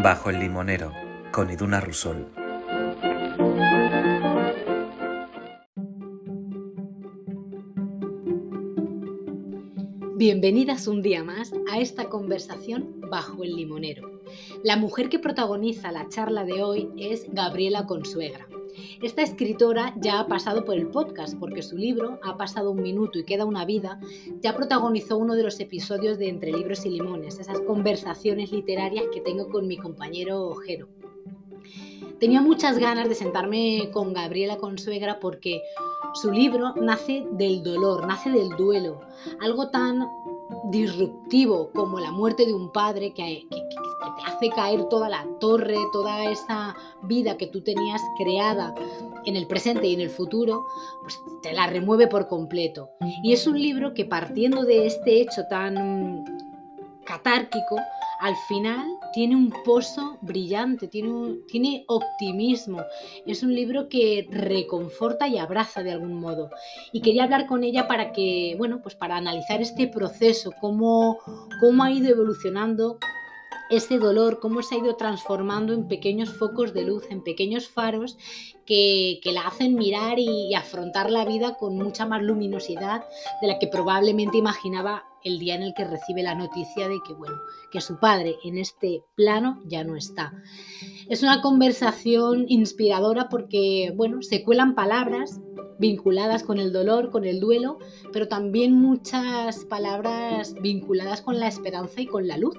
Bajo el limonero, con Iduna Rusol. Bienvenidas un día más a esta conversación bajo el limonero. La mujer que protagoniza la charla de hoy es Gabriela Consuegra. Esta escritora ya ha pasado por el podcast porque su libro Ha pasado un minuto y queda una vida ya protagonizó uno de los episodios de Entre libros y limones, esas conversaciones literarias que tengo con mi compañero Jero. Tenía muchas ganas de sentarme con Gabriela Consuegra porque su libro nace del dolor, nace del duelo, algo tan disruptivo como la muerte de un padre que, te hace caer toda la torre, toda esa vida que tú tenías creada en el presente y en el futuro, pues te la remueve por completo. Y es un libro que partiendo de este hecho tan catárquico, al final tiene un pozo brillante, tiene, tiene optimismo. Es un libro que reconforta y abraza de algún modo. Y quería hablar con ella para que, bueno, pues para analizar este proceso, cómo, cómo ha ido evolucionando ese dolor, cómo se ha ido transformando en pequeños focos de luz, en pequeños faros que, la hacen mirar y, afrontar la vida con mucha más luminosidad de la que probablemente imaginaba el día en el que recibe la noticia de que, bueno, que su padre en este plano ya no está. Es una conversación inspiradora porque, bueno, se cuelan palabras vinculadas con el dolor, con el duelo, pero también muchas palabras vinculadas con la esperanza y con la luz.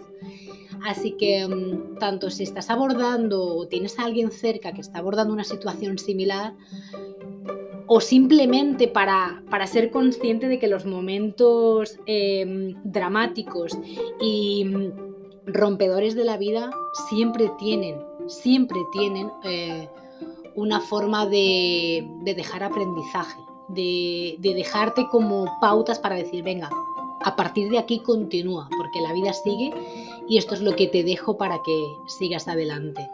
Así que mm, tanto si estás abordando o tienes a alguien cerca que está abordando una situación similar, o simplemente para, ser consciente de que los momentos em, dramáticos y mm, rompedores de la vida siempre tienen, siempre tienen eh, una forma de, dejar aprendizaje, de dejarte como pautas para decir, venga, a partir de aquí continúa, porque la vida sigue y esto es lo que te dejo para que sigas adelante.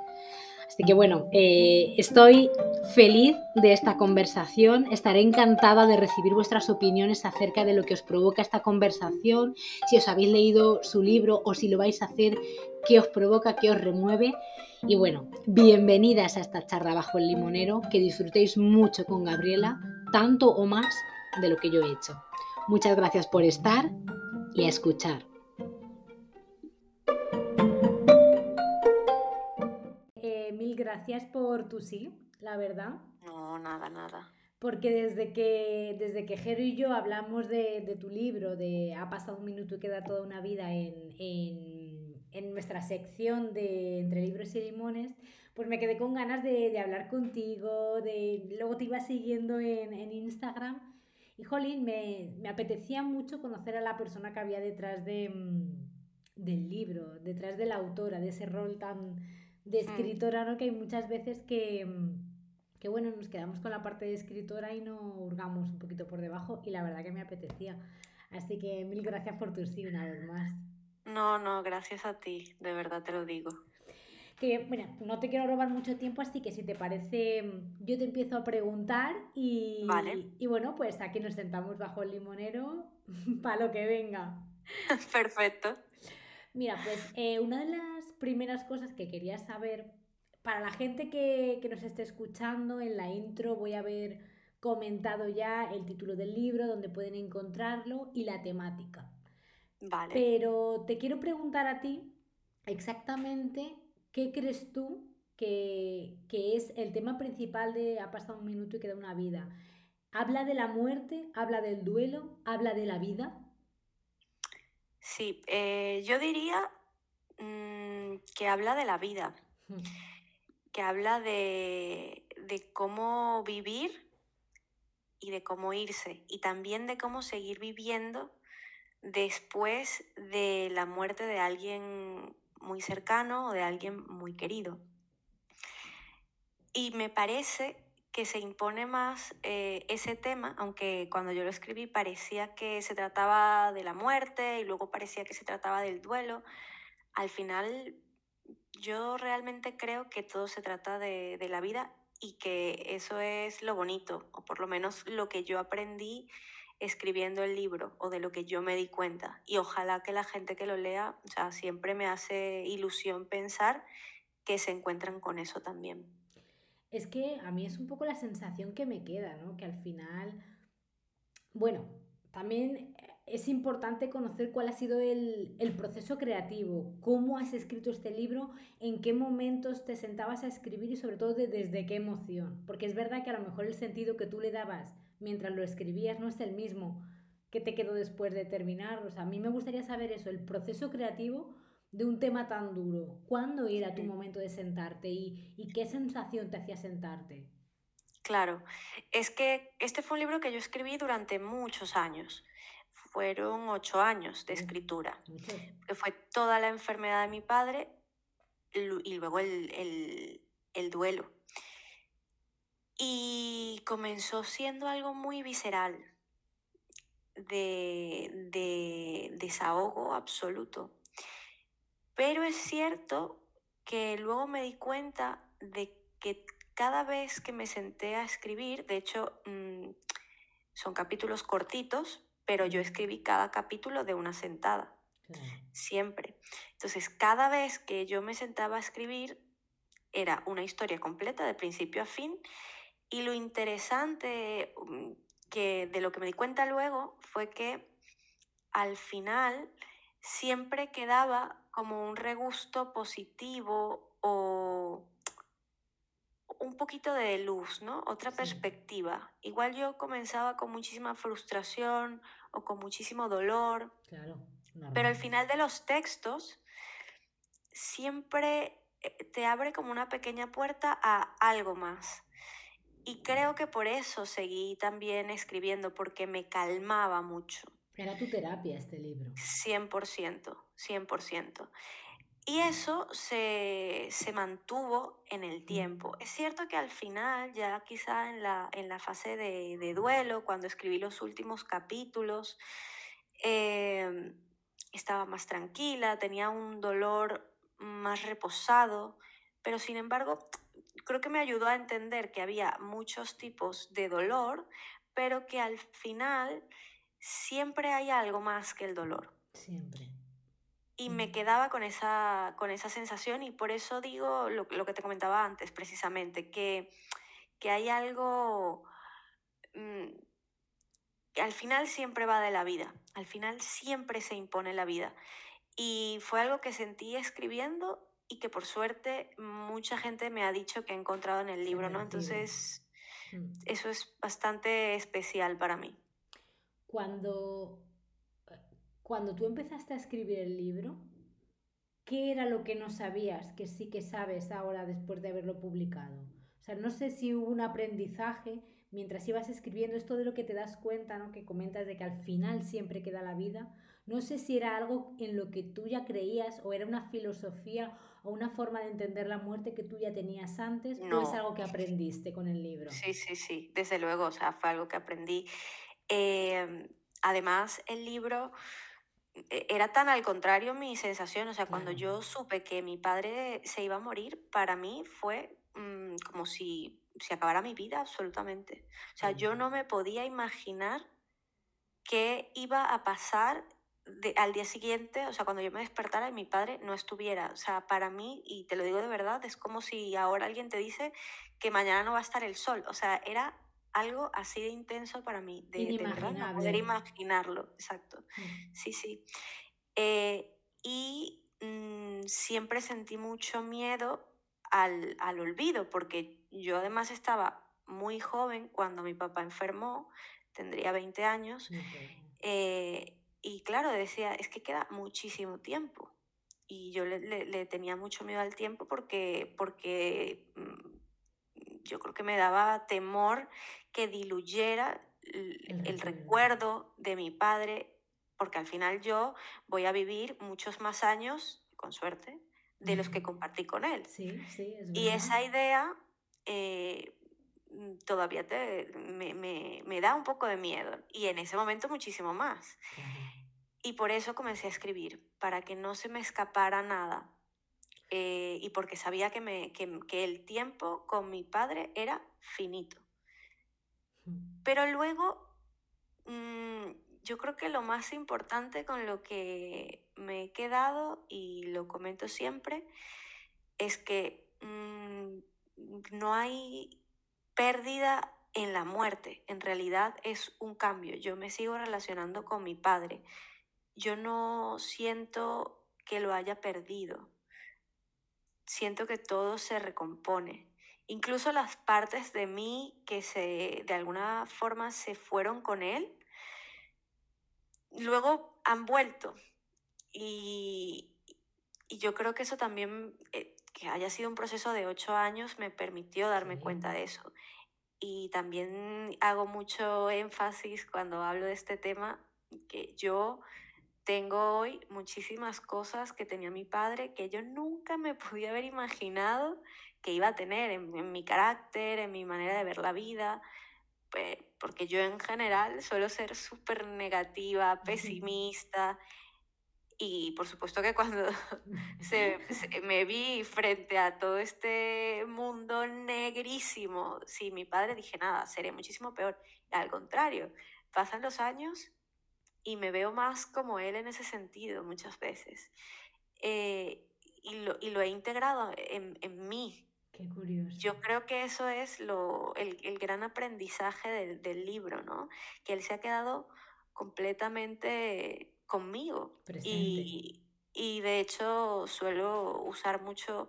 Así que bueno, eh, estoy feliz de esta conversación, estaré encantada de recibir vuestras opiniones acerca de lo que os provoca esta conversación, si os habéis leído su libro o si lo vais a hacer, qué os provoca, qué os remueve. Y bueno, bienvenidas a esta charla bajo el limonero, que disfrutéis mucho con Gabriela, tanto o más de lo que yo he hecho. Muchas gracias por estar y a escuchar. gracias por tu sí, la verdad. No, nada, nada. Porque desde que, desde que Jero y yo hablamos de, tu libro, de Ha pasado un minuto y queda toda una vida en, nuestra sección de Entre libros y limones, pues me quedé con ganas de, hablar contigo, de, luego te iba siguiendo en, Instagram. Y jolín, me, apetecía mucho conocer a la persona que había detrás de, mm, del libro, detrás de la autora, de ese rol tan, de escritora, ¿no? Que hay muchas veces que, mm, que, bueno, nos quedamos con la parte de escritora y no hurgamos un poquito por debajo y la verdad que me apetecía. Así que mil gracias por tu sí una vez más. No, no, gracias a ti, de verdad te lo digo. Que, bueno, no te quiero robar mucho tiempo, así que si te parece, yo te empiezo a preguntar y, y bueno, pues aquí nos sentamos bajo el limonero para lo que venga. Perfecto. Mira, pues eh, una de las primeras cosas que quería saber, para la gente que, nos esté escuchando, en la intro voy a haber comentado ya el título del libro, donde pueden encontrarlo y la temática. Vale. Pero te quiero preguntar a ti exactamente qué crees tú que, que es el tema principal de Ha pasado un minuto y queda una vida. ¿Habla de la muerte? ¿Habla del duelo? ¿Habla de la vida? Sí, eh, yo diría que habla de la vida, que habla de, cómo vivir y de cómo irse, y también de cómo seguir viviendo después de la muerte de alguien muy cercano o de alguien muy querido. Y me parece que se impone más eh, ese tema, aunque cuando yo lo escribí parecía que se trataba de la muerte y luego parecía que se trataba del duelo, al final yo realmente creo que todo se trata de, la vida y que eso es lo bonito, o por lo menos lo que yo aprendí escribiendo el libro o de lo que yo me di cuenta. Y ojalá que la gente que lo lea, o sea, siempre me hace ilusión pensar que se encuentran con eso también. Es que a mí es un poco la sensación que me queda, ¿no? Que al final, bueno, también es importante conocer cuál ha sido el, proceso creativo, cómo has escrito este libro, en qué momentos te sentabas a escribir y sobre todo desde qué emoción. Porque es verdad que a lo mejor el sentido que tú le dabas mientras lo escribías no es el mismo que te quedó después de terminar. O sea, a mí me gustaría saber eso, el proceso creativo de un tema tan duro. ¿Cuándo era tu momento de sentarte y, y qué sensación te hacía sentarte? Claro, es que este fue un libro que yo escribí durante muchos años fueron ocho años de escritura, que fue toda la enfermedad de mi padre y luego el, duelo. Y comenzó siendo algo muy visceral, de, de desahogo absoluto. Pero es cierto que luego me di cuenta de que cada vez que me senté a escribir, de hecho, mm, son capítulos cortitos, pero yo escribí cada capítulo de una sentada, siempre. Entonces, cada vez que yo me sentaba a escribir, era una historia completa, de principio a fin, y lo interesante mm, que de lo que me di cuenta luego fue que al final siempre quedaba como un regusto positivo o un poquito de luz, ¿no? Otra perspectiva. Igual yo comenzaba con muchísima frustración o con muchísimo dolor. Claro. Pero al final de los textos siempre eh, te abre como una pequeña puerta a algo más. Y creo que por eso seguí también escribiendo, porque me calmaba mucho. Era tu terapia este libro. 100%, 100%. Y eso se, mantuvo en el tiempo. Es cierto que al final, ya quizá en la, en la fase de, duelo, cuando escribí los últimos capítulos, em, estaba más tranquila, tenía un dolor más reposado, pero sin embargo, creo que me ayudó a entender que había muchos tipos de dolor, pero que al final siempre hay algo más que el dolor. Siempre y me quedaba con esa, con esa sensación y por eso digo lo, que te comentaba antes precisamente, que, que hay algo mm, que al final siempre va de la vida, al final siempre se impone la vida. Y fue algo que sentí escribiendo y que por suerte mucha gente me ha dicho que ha encontrado en el libro, ¿no? Entonces, mm. eso es bastante especial para mí. Cuando cuando tú empezaste a escribir el libro, ¿qué era lo que no sabías que sí que sabes ahora después de haberlo publicado? O sea, no sé si hubo un aprendizaje mientras ibas escribiendo esto de lo que te das cuenta, ¿no? Que comentas de que al final siempre queda la vida. No sé si era algo en lo que tú ya creías o era una filosofía o una forma de entender la muerte que tú ya tenías antes o es algo que aprendiste con el libro. Sí, sí, sí, desde luego, o sea, fue algo que aprendí. Em, además, el libro e, era tan al contrario mi sensación, o sea, cuando yo supe que mi padre se iba a morir, para mí fue mm, como si se acabara mi vida absolutamente. O sea, yo no me podía imaginar qué iba a pasar al día siguiente, o sea, cuando yo me despertara y mi padre no estuviera. O sea, para mí, y te lo digo de verdad, es como si ahora alguien te dice que mañana no va a estar el sol. O sea, era algo así de intenso para mí, de, de verdad poder imaginarlo, exacto. Mm. Sí, sí. Eh, y mm, siempre sentí mucho miedo al, al, olvido, porque yo además estaba muy joven cuando mi papá enfermó, tendría 20 años, eh, y claro, decía, es que queda muchísimo tiempo. Y yo le, le, tenía mucho miedo al tiempo porque, porque mm, yo creo que me daba temor que diluyera el, recuerdo de mi padre, porque al final yo voy a vivir muchos más años, con suerte, de los que compartí con él. Sí, sí, es y esa idea eh, todavía te, me, me, me, da un poco de miedo y en ese momento muchísimo más. Y por eso comencé a escribir, para que no se me escapara nada, eh, y porque sabía que, me, que, que, el tiempo con mi padre era finito. Pero luego, mmm, yo creo que lo más importante con lo que me he quedado, y lo comento siempre, es que mm, no hay pérdida en la muerte, en realidad es un cambio. Yo me sigo relacionando con mi padre. Yo no siento que lo haya perdido. Siento que todo se recompone. Incluso las partes de mí que se de alguna forma se fueron con él, luego han vuelto. Y, y yo creo que eso también, eh, que haya sido un proceso de ocho años, me permitió darme Sí. cuenta de eso. Y también hago mucho énfasis cuando hablo de este tema, que yo tengo hoy muchísimas cosas que tenía mi padre que yo nunca me podía haber imaginado que iba a tener en, en mi carácter, en mi manera de ver la vida, pe- porque yo en general suelo ser súper negativa, pesimista, y por supuesto que cuando se, se- me vi frente a todo este mundo negrísimo. Sí, mi padre dije, nada, seré muchísimo peor. Al contrario, pasan los años y me veo más como él en ese sentido muchas veces. Eh, y, lo, y lo he integrado en, en mí. Qué curioso. Yo creo que eso es lo, el, el gran aprendizaje del, del libro, ¿no? Que él se ha quedado completamente conmigo. Presente. Y, y de hecho suelo usar mucho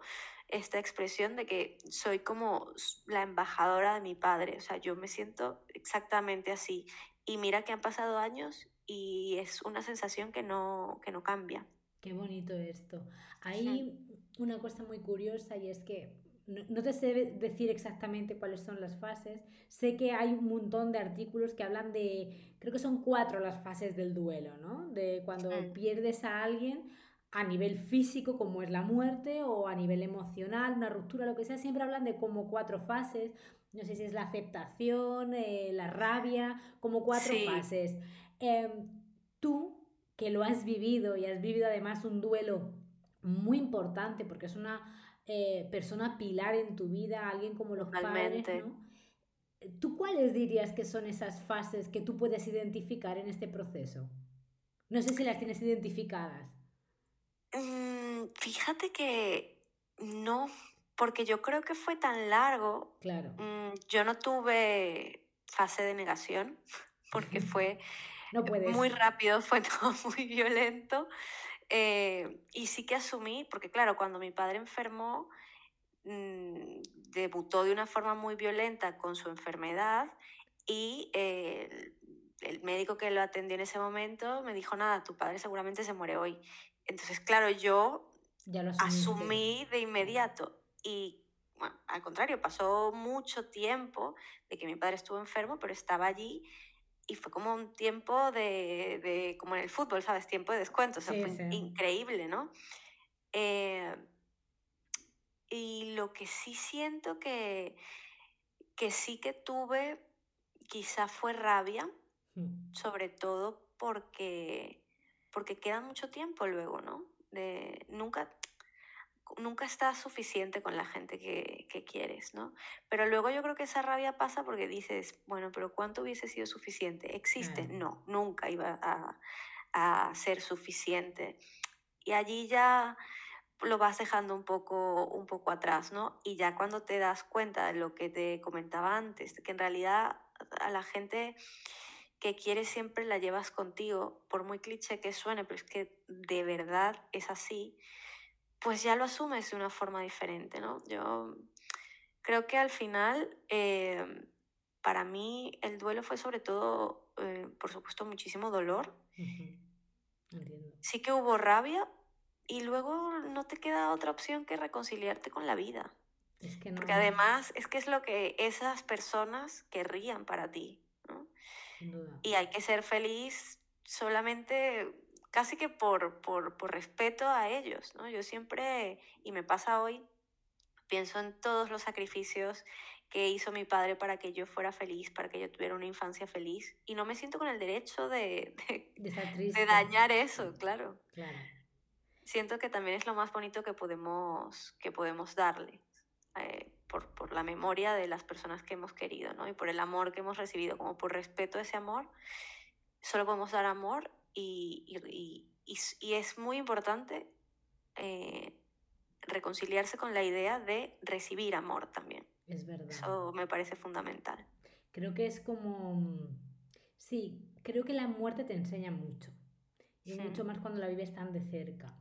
esta expresión de que soy como la embajadora de mi padre. O sea, yo me siento exactamente así. Y mira que han pasado años y es una sensación que no, que no cambia. Qué bonito esto. Hay una cosa muy curiosa y es que no, no te sé decir exactamente cuáles son las fases. Sé que hay un montón de artículos que hablan de, creo que son cuatro las fases del duelo, ¿no? De cuando pierdes a alguien a nivel físico, como es la muerte, o a nivel emocional, una ruptura, lo que sea, siempre hablan de como cuatro fases. No sé si es la aceptación, eh, la rabia, como cuatro Sí. fases. Em, tú, que lo has vivido y has vivido además un duelo muy importante, porque es una eh, persona pilar en tu vida, alguien como los padres. ¿no? ¿Tú cuáles dirías que son esas fases que tú puedes identificar en este proceso? No sé si las tienes identificadas. Mm, fíjate que no, porque yo creo que fue tan largo. Claro. Mm, yo no tuve fase de negación, porque fue No puedes. muy rápido, fue todo muy violento. eh, y sí que asumí, porque claro, cuando mi padre enfermó, mm, debutó de una forma muy violenta con su enfermedad y eh, el, médico que lo atendió en ese momento me dijo, nada, tu padre seguramente se muere hoy. Entonces, claro, yo Ya lo asumí de inmediato y bueno, al contrario, pasó mucho tiempo de que mi padre estuvo enfermo, pero estaba allí y fue como un tiempo de, de como en el fútbol, ¿sabes? Tiempo de descuento, o sea, Sí, fue sí. increíble, ¿no? Eh, y lo que sí siento que, que sí que tuve, quizá fue rabia, Mm. sobre todo porque, porque queda mucho tiempo luego, ¿no? De, nunca, nunca estás suficiente con la gente que, que quieres, ¿no? Pero luego yo creo que esa rabia pasa porque dices, bueno, pero ¿cuánto hubiese sido suficiente? ¿Existe? No, nunca iba a, a ser suficiente. Y allí ya lo vas dejando un poco, un poco atrás, ¿no? Y ya cuando te das cuenta de lo que te comentaba antes, que en realidad a la gente que quieres siempre la llevas contigo, por muy cliché que suene, pero es que de verdad es así, pues ya lo asumes de una forma diferente, ¿no? Yo creo que al final, eh, para mí, el duelo fue sobre todo, eh, por supuesto, muchísimo dolor. Entiendo. Sí que hubo rabia y luego no te queda otra opción que reconciliarte con la vida. Es que no. Porque además es que es lo que esas personas querrían para ti, ¿no? Sin duda. Y hay que ser feliz solamente casi que por, por, por respeto a ellos, ¿no? Yo siempre, y me pasa hoy, pienso en todos los sacrificios que hizo mi padre para que yo fuera feliz, para que yo tuviera una infancia feliz, y no me siento con el derecho de, de, dañar eso, claro. Claro. Siento que también es lo más bonito que podemos, que podemos darle. eh, por, por la memoria de las personas que hemos querido, ¿no? Y por el amor que hemos recibido, como por respeto a ese amor, solo podemos dar amor y, y, y, y, es muy importante eh, reconciliarse con la idea de recibir amor también. Es verdad. Eso me parece fundamental. Creo que es como... Sí, creo que la muerte te enseña mucho. Y mucho Hmm. más cuando la vives tan de cerca.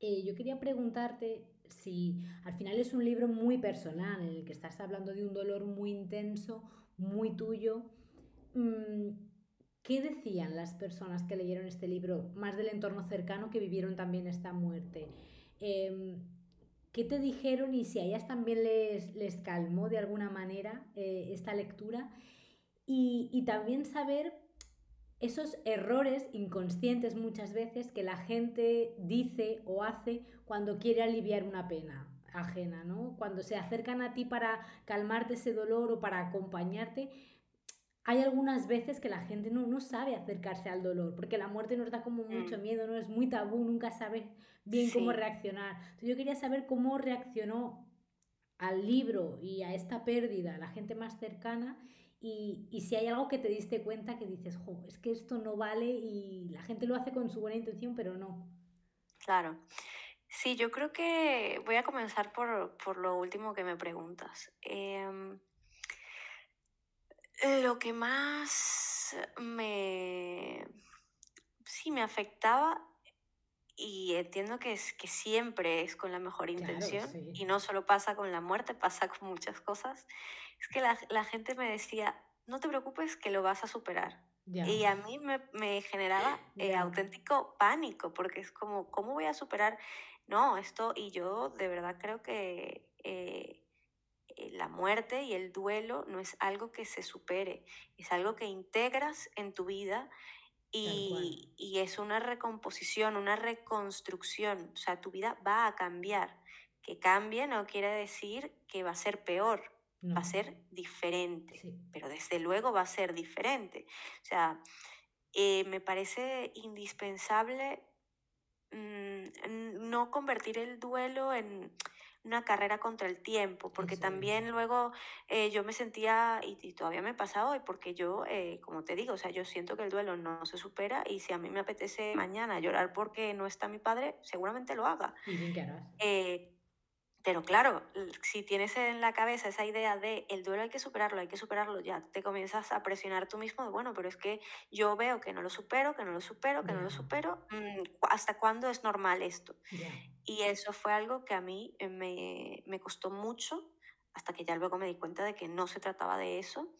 Eh, yo quería preguntarte si al final es un libro muy personal, en el que estás hablando de un dolor muy intenso, muy tuyo. Mm, ¿Qué decían las personas que leyeron este libro, más del entorno cercano, que vivieron también esta muerte? Em, ¿qué te dijeron y si a ellas también les, les calmó de alguna manera eh, esta lectura? Y, y también saber esos errores inconscientes muchas veces que la gente dice o hace cuando quiere aliviar una pena ajena, ¿no? Cuando se acercan a ti para calmarte ese dolor o para acompañarte, hay algunas veces que la gente no, no sabe acercarse al dolor, porque la muerte nos da como mucho Mm, miedo, ¿no? Es muy tabú, nunca sabes bien cómo reaccionar. Entonces yo quería saber cómo reaccionó al libro y a esta pérdida la gente más cercana y, y si hay algo que te diste cuenta que dices, jo, es que esto no vale y la gente lo hace con su buena intención, pero no. Claro. Sí, yo creo que voy a comenzar por, por lo último que me preguntas. Em, lo que más me, sí, me afectaba y entiendo que, es, que siempre es con la mejor Claro, intención y no solo pasa con la muerte, pasa con muchas cosas, es que la, la gente me decía, no te preocupes que lo vas a superar. ya, Y a mí me, me generaba eh, auténtico pánico, porque es como, ¿cómo voy a superar? No, esto, y yo de verdad creo que eh, la muerte y el duelo no es algo que se supere, es algo que integras en tu vida y, y es una recomposición, una reconstrucción, o sea, tu vida va a cambiar. Que cambie no quiere decir que va a ser peor, va a ser diferente, sí, pero desde luego va a ser diferente. O sea, eh, me parece indispensable mm, no convertir el duelo en una carrera contra el tiempo, porque también luego eh, yo me sentía, y, y todavía me pasa hoy, porque yo, eh, como te digo, o sea, yo siento que el duelo no se supera y si a mí me apetece mañana llorar porque no está mi padre, seguramente lo haga. Y bien harás. Eh, pero claro, si tienes en la cabeza esa idea de el duelo hay que superarlo, hay que superarlo, ya te comienzas a presionar tú mismo de, bueno, pero es que yo veo que no lo supero, que no lo supero, que no lo supero, mm, ¿cu- ¿hasta cuándo es normal esto? ya, Y eso fue algo que a mí eh, me, me costó mucho, hasta que ya luego me di cuenta de que no se trataba de eso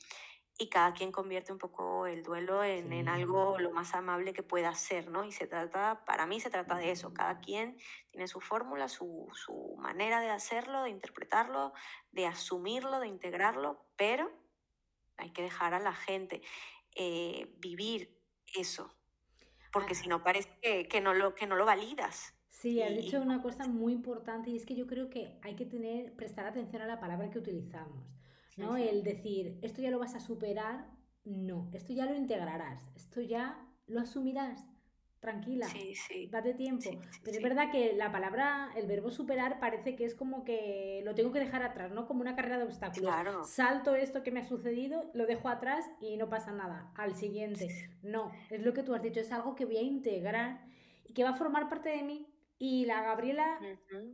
y cada quien convierte un poco el duelo en, en algo lo más amable que pueda ser, ¿no? Y se trata, para mí se trata de eso, cada quien tiene su fórmula, su, su manera de hacerlo, de interpretarlo, de asumirlo, de integrarlo, pero hay que dejar a la gente eh, vivir eso, porque si no parece que, que no lo, que no lo validas. Sí, has dicho una cosa muy importante y es que yo creo que hay que tener, prestar atención a la palabra que utilizamos, ¿no? El decir, esto ya lo vas a superar, no, esto ya lo integrarás, esto ya lo asumirás, tranquila, Sí, sí, date tiempo. sí, Pero es verdad que la palabra, el verbo superar parece que es como que lo tengo que dejar atrás, ¿no? Como una carrera de obstáculos. Claro, Salto esto que me ha sucedido, lo dejo atrás y no pasa nada. Al siguiente. No, es lo que tú has dicho, es algo que voy a integrar y que va a formar parte de mí. Y la Gabriela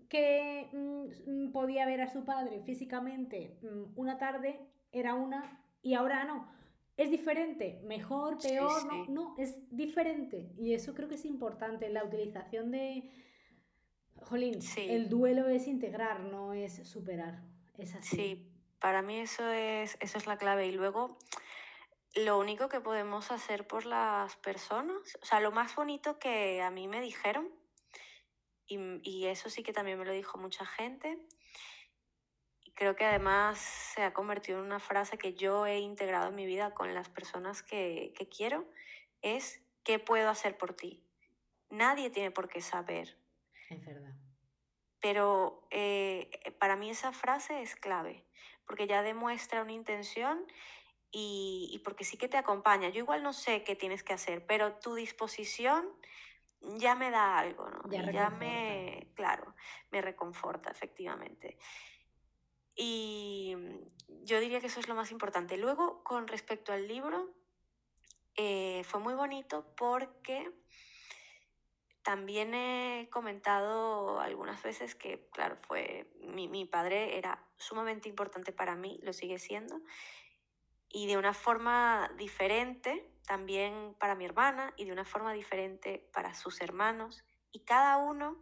que mm, podía ver a su padre físicamente mm, una tarde era una y ahora no. Es diferente, mejor, peor, no, sí, no, es diferente. Y eso creo que es importante, la utilización de, jolín, el sí, duelo es integrar, no es superar. Es así. sí. Para mí eso es, eso es la clave. Y luego, lo único que podemos hacer por las personas, o sea, lo más bonito que a mí me dijeron, y, y eso sí que también me lo dijo mucha gente, y creo que además se ha convertido en una frase que yo he integrado en mi vida con las personas que, que quiero, es ¿qué puedo hacer por ti? Nadie tiene por qué saber, Es verdad. pero eh, para mí esa frase es clave, porque ya demuestra una intención y, y porque sí que te acompaña. Yo igual no sé qué tienes que hacer, pero tu disposición ya me da algo, ¿no? Ya me, claro, me reconforta, efectivamente. Y mm, yo diría que eso es lo más importante. Luego, con respecto al libro, eh, fue muy bonito porque también he comentado algunas veces que, claro, fue mi, mi padre era sumamente importante para mí, lo sigue siendo, y de una forma diferente también para mi hermana y de una forma diferente para sus hermanos. Y cada uno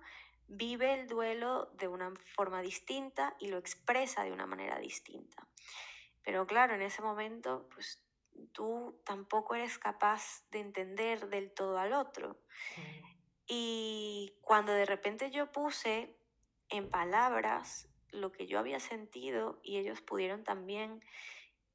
vive el duelo de una forma distinta y lo expresa de una manera distinta. Pero claro, en ese momento, pues tú tampoco eres capaz de entender del todo al otro. Y cuando de repente yo puse en palabras lo que yo había sentido y ellos pudieron también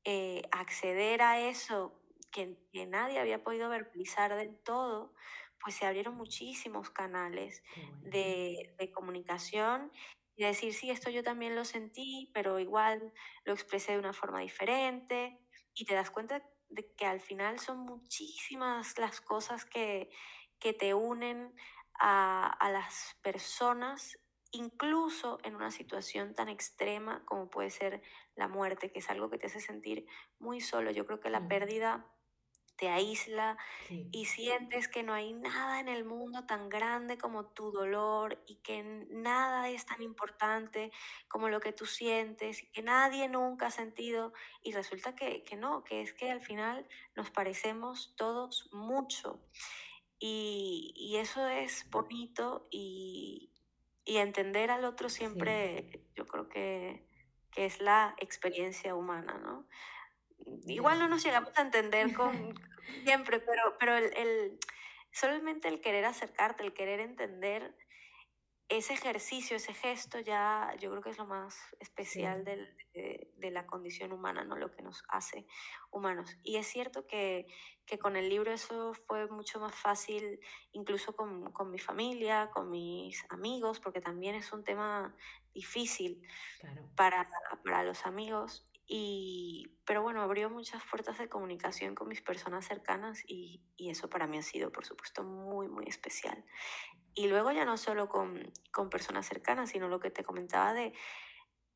eh, acceder a eso que, que, nadie había podido verbalizar del todo, pues se abrieron muchísimos canales bueno. de, de, comunicación y decir, sí, esto yo también lo sentí, pero igual lo expresé de una forma diferente y te das cuenta de que al final son muchísimas las cosas que, que te unen a, a las personas incluso en una situación tan extrema como puede ser la muerte, que es algo que te hace sentir muy solo. Yo creo que la pérdida te aísla sí. y sientes que no hay nada en el mundo tan grande como tu dolor y que nada es tan importante como lo que tú sientes y que nadie nunca ha sentido y resulta que, que no, que es que al final nos parecemos todos mucho. Y, y eso es bonito y, y entender al otro siempre, sí. yo creo que, que, es la experiencia humana, ¿no? Igual no nos llegamos a entender con siempre, pero, pero el, el, solamente el querer acercarte, el querer entender ese ejercicio, ese gesto, ya yo creo que es lo más especial sí. del, de, de, la condición humana, ¿no? Lo que nos hace humanos. Y es cierto que, que con el libro eso fue mucho más fácil, incluso con, con, mi familia, con mis amigos, porque también es un tema difícil claro. para, para los amigos. Y, pero bueno, abrió muchas puertas de comunicación con mis personas cercanas y, y, eso para mí ha sido, por supuesto, muy, muy especial. Y luego ya no solo con, con personas cercanas, sino lo que te comentaba de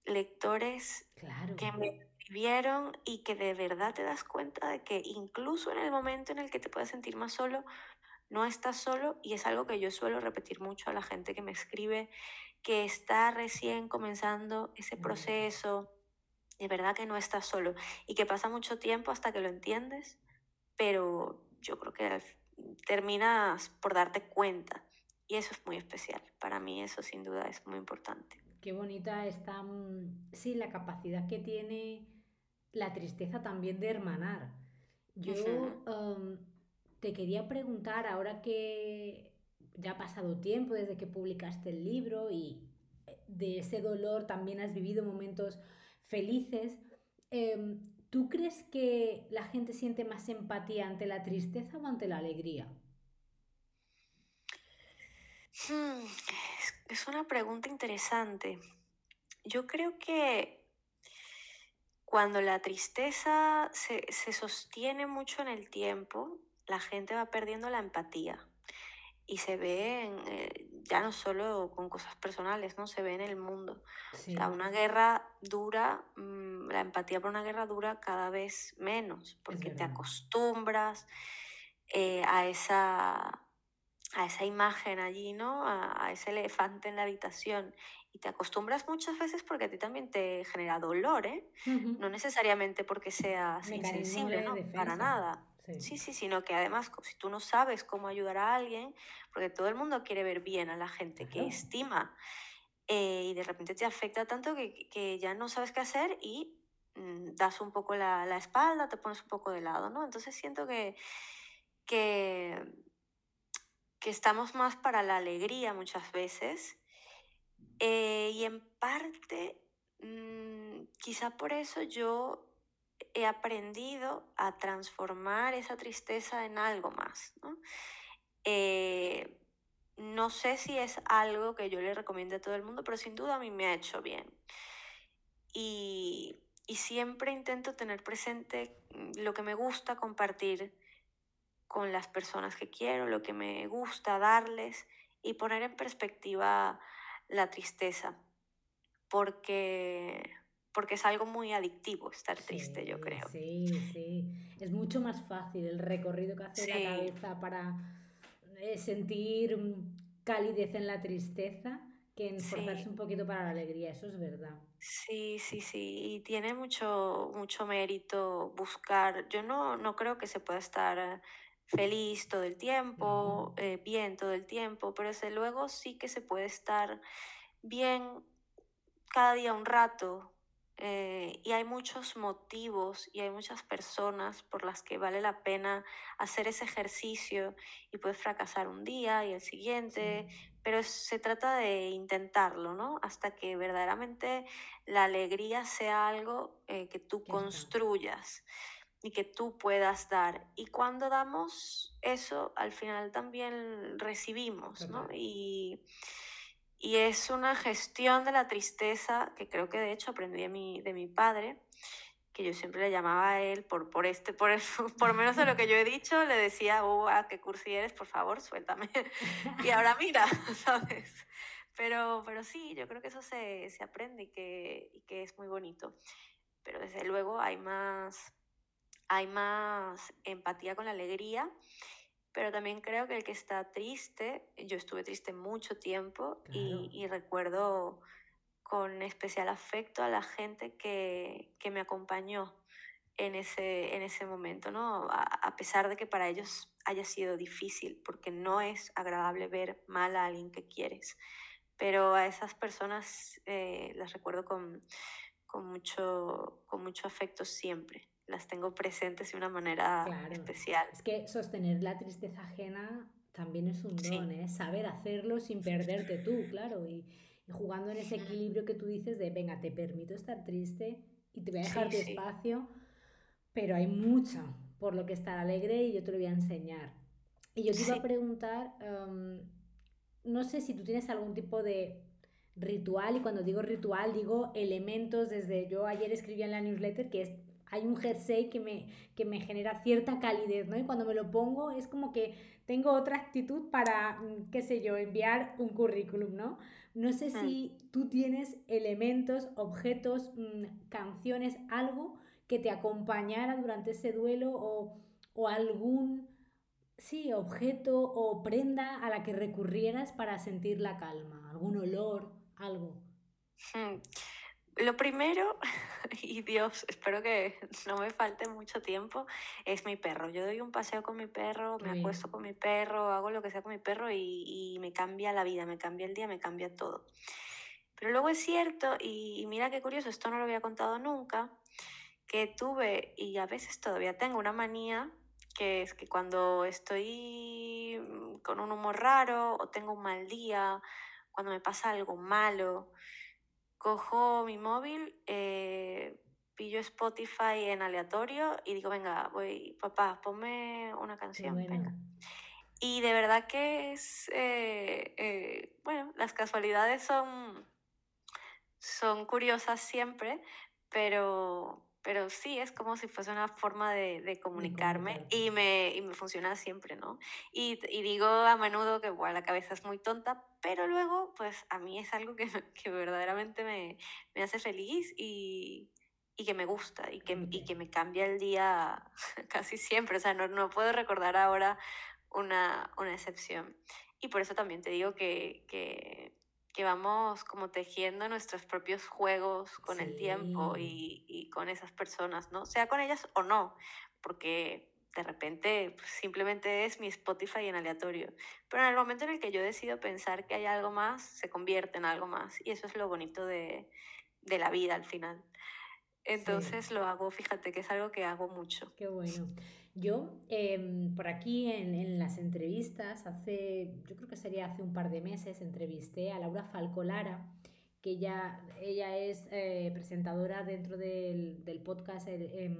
lectores claro. que me escribieron y que de verdad te das cuenta de que incluso en el momento en el que te puedes sentir más solo, no estás solo y es algo que yo suelo repetir mucho a la gente que me escribe, que está recién comenzando ese proceso de verdad que no estás solo y que pasa mucho tiempo hasta que lo entiendes, pero yo creo que terminas por darte cuenta y eso es muy especial. Para mí eso sin duda es muy importante. Qué bonita está, mm, sí, la capacidad que tiene la tristeza también de hermanar. Yo uh -huh. um, te quería preguntar, ahora que ya ha pasado tiempo desde que publicaste el libro y eh, de ese dolor también has vivido momentos felices. Eh, ¿Tú crees que la gente siente más empatía ante la tristeza o ante la alegría? Hmm, es una pregunta interesante. Yo creo que cuando la tristeza se, se sostiene mucho en el tiempo, la gente va perdiendo la empatía y se ve en, eh, ya no solo con cosas personales, ¿no? Se ve en el mundo. Sí. O sea, una guerra dura, mmm, la empatía por una guerra dura cada vez menos, porque te acostumbras eh, a, esa, a esa imagen allí, ¿no? A, a, ese elefante en la habitación. Y te acostumbras muchas veces porque a ti también te genera dolor, ¿eh? Uh -huh. No necesariamente porque seas insensible, ¿no? Para nada. Sí. sí, sí, sino que además, si tú no sabes cómo ayudar a alguien, porque todo el mundo quiere ver bien a la gente que estima, eh, y de repente te afecta tanto que, que, ya no sabes qué hacer y mm, das un poco la, la, espalda, te pones un poco de lado, ¿no? Entonces siento que, que, que estamos más para la alegría muchas veces, eh, y en parte, mmm, quizá por eso yo he aprendido a transformar esa tristeza en algo más. ¿no? Eh, no sé si es algo que yo le recomiende a todo el mundo, pero sin duda a mí me ha hecho bien. Y siempre intento tener presente lo que me gusta compartir con las personas que quiero, lo que me gusta darles y poner en perspectiva la tristeza. Porque porque es algo muy adictivo estar Sí, triste, yo creo. sí, sí. Es mucho más fácil el recorrido que hace la cabeza para eh, sentir calidez en la tristeza que en esforzarse un poquito para la alegría, eso es verdad. Sí, sí, sí, y tiene mucho, mucho mérito buscar. Yo no, no creo que se pueda estar feliz todo el tiempo, eh, bien todo el tiempo, pero desde luego sí que se puede estar bien cada día un rato, eh, y hay muchos motivos y hay muchas personas por las que vale la pena hacer ese ejercicio y puedes fracasar un día y el siguiente, pero se trata de intentarlo, ¿no? Hasta que verdaderamente la alegría sea algo eh, que tú construyas y que tú puedas dar. Y cuando damos eso, al final también recibimos, ¿no? Y y es una gestión de la tristeza que creo que de hecho aprendí de mi, de mi padre, que yo siempre le llamaba a él por, por este, por, por menos de lo que yo he dicho, le decía, oh, qué cursi eres, por favor, suéltame. y ahora mira, ¿sabes? Pero, pero sí, yo creo que eso se, se aprende y que, y que es muy bonito. Pero desde luego hay más, hay más empatía con la alegría pero también creo que el que está triste, yo estuve triste mucho tiempo y, recuerdo con especial afecto a la gente que, que me acompañó en ese, en ese momento, ¿no? A, pesar de que para ellos haya sido difícil, porque no es agradable ver mal a alguien que quieres, pero a esas personas eh, las recuerdo con, con, mucho, con mucho afecto siempre las tengo presentes de una manera especial. Es que sostener la tristeza ajena también es un don, ¿eh? Saber hacerlo sin perderte tú, claro, y, jugando en ese equilibrio que tú dices de, venga, te permito estar triste y te voy a dejar tu espacio, pero hay mucho por lo que estar alegre y yo te lo voy a enseñar. Y yo te iba a preguntar, em, no sé si tú tienes algún tipo de ritual, y cuando digo ritual digo elementos, desde yo ayer escribía en la newsletter que es hay un jersey que me, que me genera cierta calidez, ¿no? Y cuando me lo pongo es como que tengo otra actitud para, mm, qué sé yo, enviar un currículum, ¿no? No sé si mm. tú tienes elementos, objetos, mm, canciones, algo que te acompañara durante ese duelo o, o algún, sí, objeto o prenda a la que recurrieras para sentir la calma, algún olor, algo. Hmm. Lo primero, y Dios, espero que no me falte mucho tiempo, es mi perro. Yo doy un paseo con mi perro, me acuesto con mi perro, hago lo que sea con mi perro y, me cambia la vida, me cambia el día, me cambia todo. Pero luego es cierto, y, mira qué curioso, esto no lo había contado nunca, que tuve y a veces todavía tengo una manía, que es que cuando estoy con un humor raro o tengo un mal día, cuando me pasa algo malo, cojo mi móvil, eh, pillo Spotify en aleatorio y digo, venga, voy, papá, ponme una canción, venga. Y de verdad que es, eh, eh, bueno, las casualidades son, son curiosas siempre, pero, pero sí, es como si fuese una forma de, comunicarme y me, y me, funciona siempre, ¿no? Y, y, digo a menudo que bueno, la cabeza es muy tonta, pero luego, pues a mí es algo que, que verdaderamente me, me, hace feliz y, y, que me gusta y que, y que me cambia el día casi siempre. O sea, no, no puedo recordar ahora una, una excepción. Y por eso también te digo que, que que vamos como tejiendo nuestros propios juegos con el tiempo y, y, con esas personas, ¿no? Sea con ellas o no, porque de repente pues, simplemente es mi Spotify en aleatorio. Pero en el momento en el que yo decido pensar que hay algo más, se convierte en algo más. Y eso es lo bonito de, de la vida al final. Entonces lo hago, fíjate que es algo que hago mucho. Qué bueno. Yo, em, por aquí en, en, las entrevistas, hace, yo creo que sería hace un par de meses, entrevisté a Laura Falcolara, que ella, ella es eh, presentadora dentro del, del podcast el, em,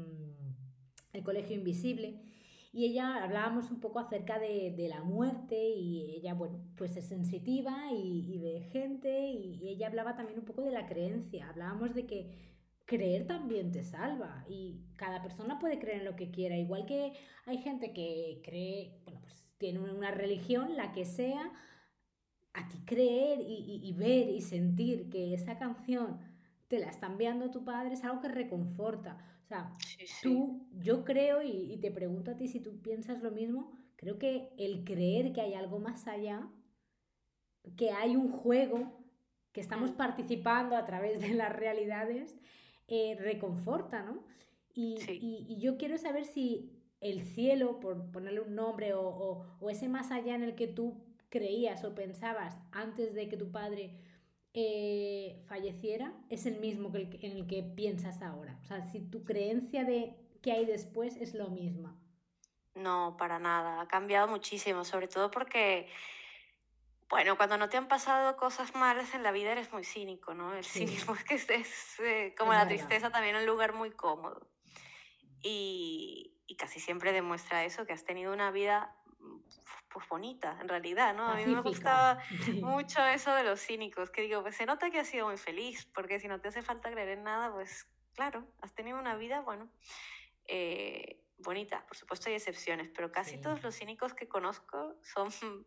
el, Colegio Invisible. Y ella hablábamos un poco acerca de, de, la muerte y ella, bueno, pues es sensitiva y, y ve gente y, y ella hablaba también un poco de la creencia. Hablábamos de que creer también te salva y cada persona puede creer en lo que quiera, igual que hay gente que cree, bueno, pues tiene una religión, la que sea, a ti creer y, ver y sentir que esa canción te la está enviando tu padre es algo que reconforta. O sea, tú, yo creo y, y te pregunto a ti si tú piensas lo mismo, creo que el creer que hay algo más allá que hay un juego, que estamos participando a través de las realidades, eh, reconforta, ¿no? Y, yo quiero saber si el cielo, por ponerle un nombre, o, ese más allá en el que tú creías o pensabas antes de que tu padre eh, falleciera, es el mismo que en el que piensas ahora. O sea, si tu creencia de qué hay después es lo misma. No, para nada. Ha cambiado muchísimo, sobre todo porque bueno, cuando no te han pasado cosas malas en la vida eres muy cínico, ¿no? El cinismo es que es eh, como la tristeza también un lugar muy cómodo. Y, y, casi siempre demuestra eso, que has tenido una vida pues bonita, en realidad, ¿no? A mí me gustaba mucho eso de los cínicos, que digo, pues se nota que has sido muy feliz, porque si no te hace falta creer en nada, pues claro, has tenido una vida, bueno, eh, bonita. Por supuesto hay excepciones, pero casi todos los cínicos que conozco son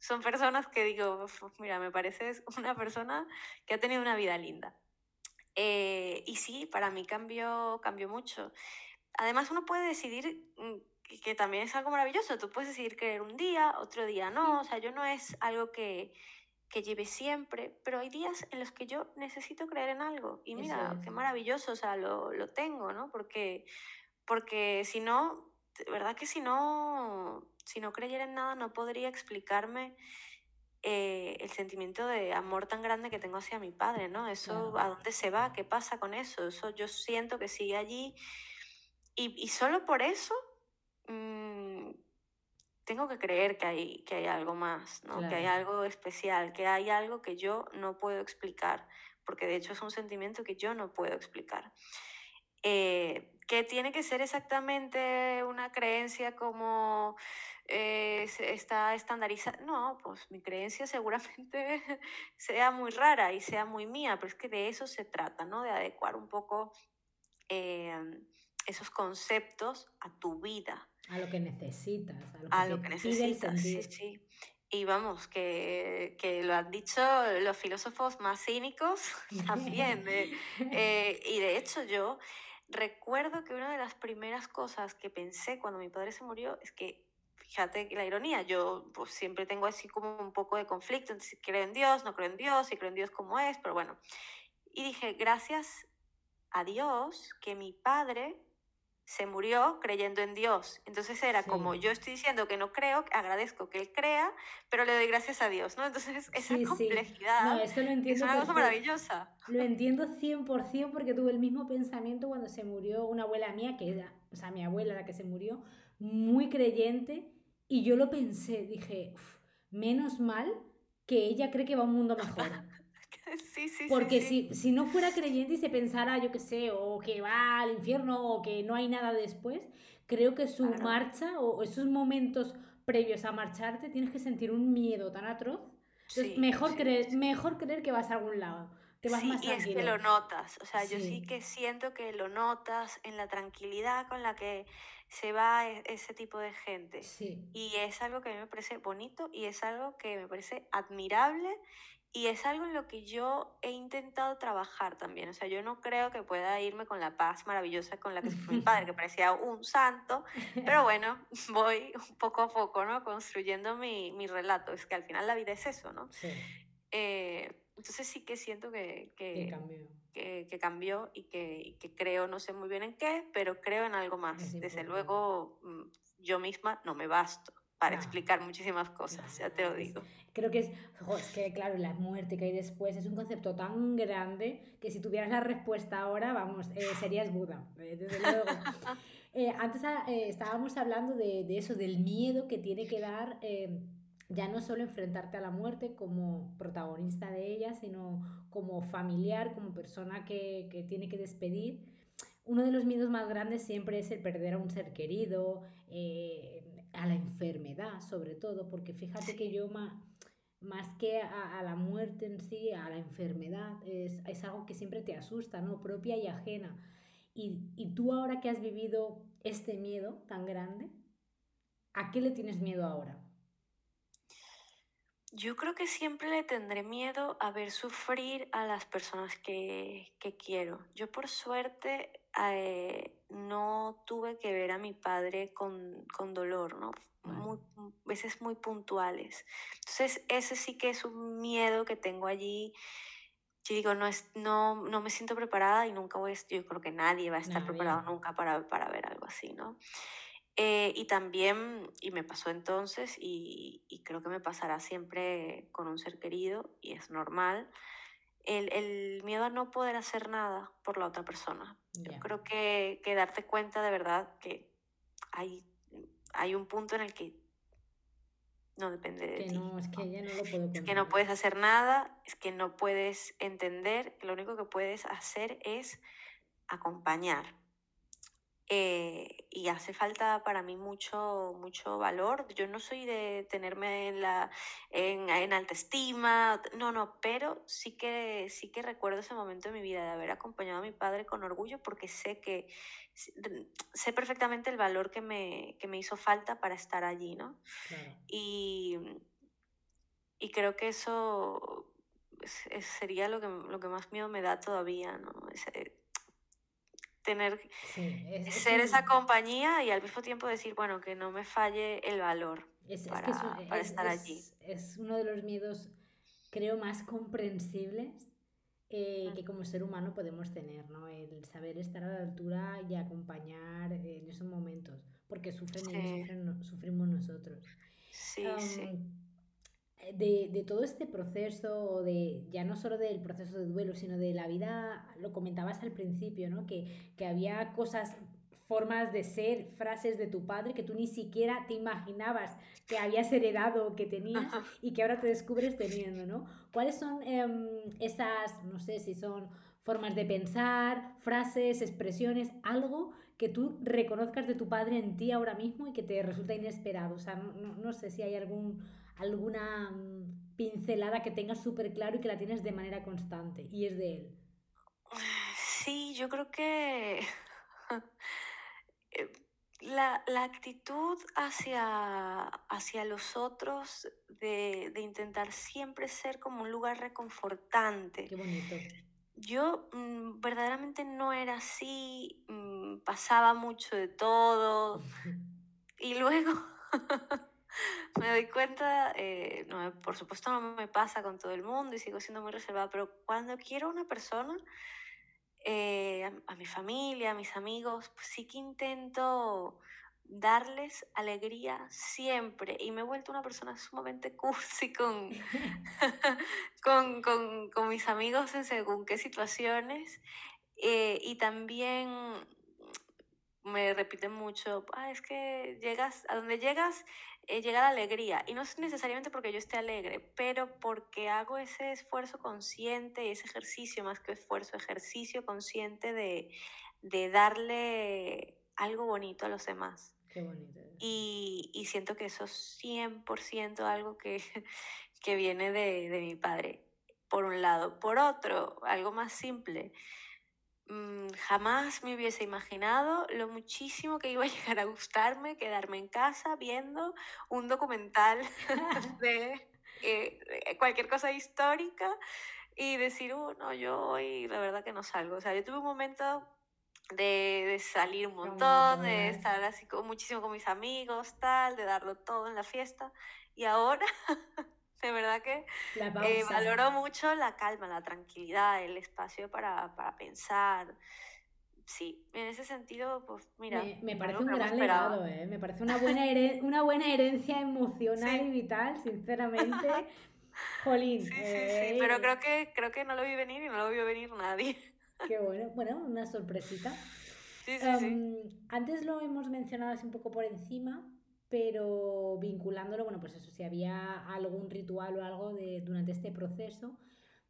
son personas que digo, mira, me pareces una persona que ha tenido una vida linda. Eh, y sí, para mí cambió, cambió mucho. Además, uno puede decidir mm, que también es algo maravilloso. Tú puedes decidir creer un día, otro día no. O sea, yo no es algo que, que lleve siempre, pero hay días en los que yo necesito creer en algo. Y mira, qué maravilloso, o sea, lo, lo tengo, ¿no? Porque, porque si no, de verdad que si no, si no creyera en nada no podría explicarme eh, el sentimiento de amor tan grande que tengo hacia mi padre, ¿no? Eso, ¿a dónde se va? ¿Qué pasa con eso? Eso yo siento que sigue allí y, solo por eso mm, tengo que creer que hay, que hay algo más, ¿no? Que hay algo especial, que hay algo que yo no puedo explicar, porque de hecho es un sentimiento que yo no puedo explicar. Eh, que tiene que ser exactamente una creencia como eh, está estandarizada. No, pues mi creencia seguramente sea muy rara y sea muy mía, pero es que de eso se trata, ¿no? De adecuar un poco em, esos conceptos a tu vida. A lo que necesitas, a lo que, necesitas, sí, sí. Y vamos, que, que, lo han dicho los filósofos más cínicos también. Eh, y de hecho yo recuerdo que una de las primeras cosas que pensé cuando mi padre se murió es que, fíjate la ironía, yo pues, siempre tengo así como un poco de conflicto si creo en Dios, no creo en Dios, si creo en Dios como es, pero bueno. Y dije, gracias a Dios que mi padre se murió creyendo en Dios. Entonces era como yo estoy diciendo que no creo, agradezco que él crea, pero le doy gracias a Dios, ¿no? Entonces esa complejidad es una cosa maravillosa. Lo entiendo 100% porque tuve el mismo pensamiento cuando se murió una abuela mía, que era, o sea, mi abuela la que se murió, muy creyente, y yo lo pensé, dije, menos mal que ella cree que va a un mundo mejor. Sí, sí, Porque Si, si no fuera creyente y se pensara, yo qué sé, o que va al infierno o que no hay nada después, creo que su marcha o esos momentos previos a marcharte tienes que sentir un miedo tan atroz. Entonces, mejor, creer, mejor creer que vas a algún lado. Te vas más y es que lo notas, o sea, yo sí que siento que lo notas en la tranquilidad con la que se va e, ese tipo de gente. Y es algo que a mí me parece bonito y es algo que me parece admirable y es algo en lo que yo he intentado trabajar también. O sea, yo no creo que pueda irme con la paz maravillosa con la que fue mi padre, que parecía un santo, pero bueno, voy poco a poco, ¿no? Construyendo mi, mi relato. Es que al final la vida es eso, ¿no? Sí. Eh, entonces sí que siento que, que, cambió. Que, cambió y que, que, creo, no sé muy bien en qué, pero creo en algo más. Desde luego, mm, yo misma no me basto para explicar muchísimas cosas, ya te lo digo. Creo que es, es que claro, la muerte que hay después es un concepto tan grande que si tuvieras la respuesta ahora, vamos, eh, serías Buda, eh, desde luego. Eh, antes ah, estábamos hablando de, de, eso, del miedo que tiene que dar ya no solo enfrentarte a la muerte como protagonista de ella, sino como familiar, como persona que, que tiene que despedir uno de los miedos más grandes siempre es el perder a un ser querido, eh, a la enfermedad sobre todo, porque fíjate que yo más, más que a, la muerte en sí, a la enfermedad, es, es, algo que siempre te asusta, ¿no? Propia y ajena. Y, y tú ahora que has vivido este miedo tan grande, ¿a qué le tienes miedo ahora? Yo creo que siempre le tendré miedo a ver sufrir a las personas que, que quiero. Yo por suerte eh, no tuve que ver a mi padre con, con dolor, ¿no? Muy, veces muy puntuales. Entonces, ese sí que es un miedo que tengo allí. Yo digo, no, es, no, no me siento preparada y nunca voy a, yo creo que nadie va a estar preparado nunca para, para ver algo así, ¿no? Eh, y también, y me pasó entonces, y, y, creo que me pasará siempre con un ser querido, y es normal, el, el miedo a no poder hacer nada por la otra persona. Yo creo que, que, darte cuenta de verdad que hay, hay un punto en el que no depende de que ti. No, es que ya no lo puedo Es que no puedes hacer nada, es que no puedes entender, que lo único que puedes hacer es acompañar eh, y hace falta para mí mucho, mucho valor. Yo no soy de tenerme en, la, en, en, alta estima, no, no, pero sí que, sí que recuerdo ese momento de mi vida de haber acompañado a mi padre con orgullo porque sé que sé perfectamente el valor que me, que me hizo falta para estar allí, ¿no? Claro. Y, y creo que eso es, sería lo que, lo que más miedo me da todavía, ¿no? Ese, tener ser esa compañía y al mismo tiempo decir, bueno, que no me falle el valor para, para estar allí. Es uno de los miedos, creo, más comprensibles eh, que como ser humano podemos tener, ¿no? El saber estar a la altura y acompañar en esos momentos, porque sufren ellos, sufrimos nosotros. Sí, sí de, de, todo este proceso, de ya no solo del proceso de duelo, sino de la vida, lo comentabas al principio, ¿no? Que, que había cosas, formas de ser, frases de tu padre que tú ni siquiera te imaginabas que habías heredado, que tenías y que ahora te descubres teniendo, ¿no? ¿Cuáles son em, esas, no sé si son formas de pensar, frases, expresiones, algo que tú reconozcas de tu padre en ti ahora mismo y que te resulta inesperado? O sea, no, no, no sé si hay algún alguna mm, pincelada que tengas súper claro y que la tienes de manera constante y es de él. Sí, yo creo que eh, la, la, actitud hacia, hacia los otros de, de, intentar siempre ser como un lugar reconfortante. Qué bonito. Yo mmm, verdaderamente no era así, mmm, pasaba mucho de todo y luego me doy cuenta, eh, no, por supuesto no me pasa con todo el mundo y sigo siendo muy reservada, pero cuando quiero una persona, eh, a, a, mi familia, a mis amigos, pues sí que intento darles alegría siempre y me he vuelto una persona sumamente cursi con, con, con, con, mis amigos en según qué situaciones eh, y también me repiten mucho, ah, es que llegas, a donde llegas, eh, llega la alegría. Y no es necesariamente porque yo esté alegre, pero porque hago ese esfuerzo consciente, ese ejercicio más que esfuerzo, ejercicio consciente de, de darle algo bonito a los demás. Qué bonito. Y, y siento que eso es 100% algo que, que viene de, de mi padre, por un lado. Por otro, algo más simple Mm, jamás me hubiese imaginado lo muchísimo que iba a llegar a gustarme quedarme en casa viendo un documental de eh, cualquier cosa histórica y decir, uh, no, yo hoy la verdad que no salgo. O sea, yo tuve un momento de, de salir un montón, de estar así con, muchísimo con mis amigos, tal, de darlo todo en la fiesta. Y ahora de verdad que eh, valoro mucho la calma, la tranquilidad, el espacio para, para, pensar. Sí, en ese sentido, pues mira. Me, me parece un gran legado, ¿eh? me parece una buena, una buena herencia emocional sí. y vital, sinceramente. Jolín. Sí, sí, eh... sí, pero creo que, creo que no lo vi venir y no lo vio venir nadie. Qué bueno, bueno, una sorpresita. Sí, sí, um, sí. Antes lo hemos mencionado así un poco por encima, pero vinculándolo, bueno, pues eso, si había algún ritual o algo de, durante este proceso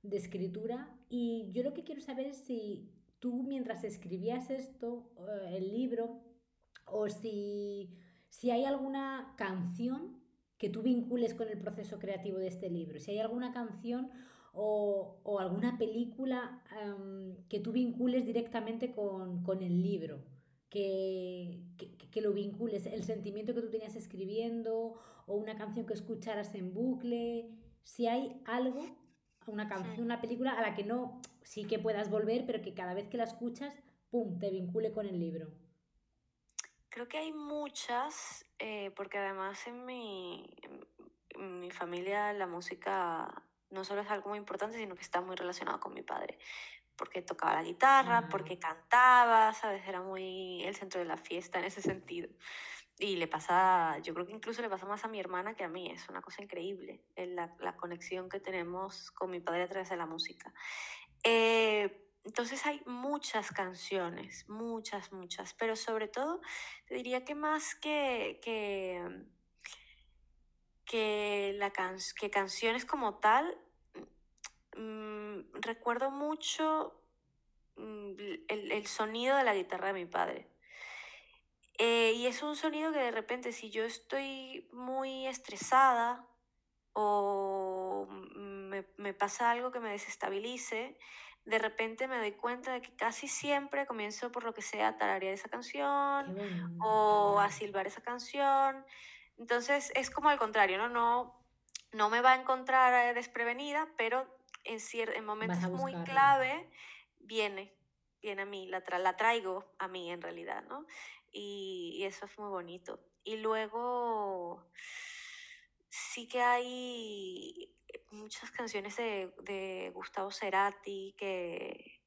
de escritura. Y yo lo que quiero saber es si tú mientras escribías esto, eh, el libro, o si, si hay alguna canción que tú vincules con el proceso creativo de este libro, si hay alguna canción o, o alguna película um, que tú vincules directamente con, con el libro que, que, que, lo vincules, el sentimiento que tú tenías escribiendo o una canción que escucharas en bucle, si hay algo, una canción, una película a la que no, sí que puedas volver, pero que cada vez que la escuchas ¡pum!, te vincule con el libro. Creo que hay muchas, eh, porque además en mi, en mi familia la música no solo es algo muy importante, sino que está muy relacionado con mi padre porque tocaba la guitarra, Ah. porque cantaba, ¿sabes? Era muy el centro de la fiesta en ese sentido. Y le pasa, yo creo que incluso le pasa más a mi hermana que a mí, es una cosa increíble, la, la conexión que tenemos con mi padre a través de la música. Eh, entonces hay muchas canciones, muchas, muchas, pero sobre todo te diría que más que, que, que, la can- que canciones como tal, mm, recuerdo mucho mm, el, el sonido de la guitarra de mi padre. Eh, y es un sonido que de repente si yo estoy muy estresada o me, me pasa algo que me desestabilice, de repente me doy cuenta de que casi siempre comienzo por lo que sea a tararear esa canción o a silbar esa canción. Entonces es como al contrario, ¿no? No, no me va a encontrar eh, desprevenida, pero en, en momentos muy clave viene, viene a mí, la, tra- la traigo a mí en realidad, ¿no? Y, y eso es muy bonito. Y luego sí que hay muchas canciones de, de Gustavo Cerati que,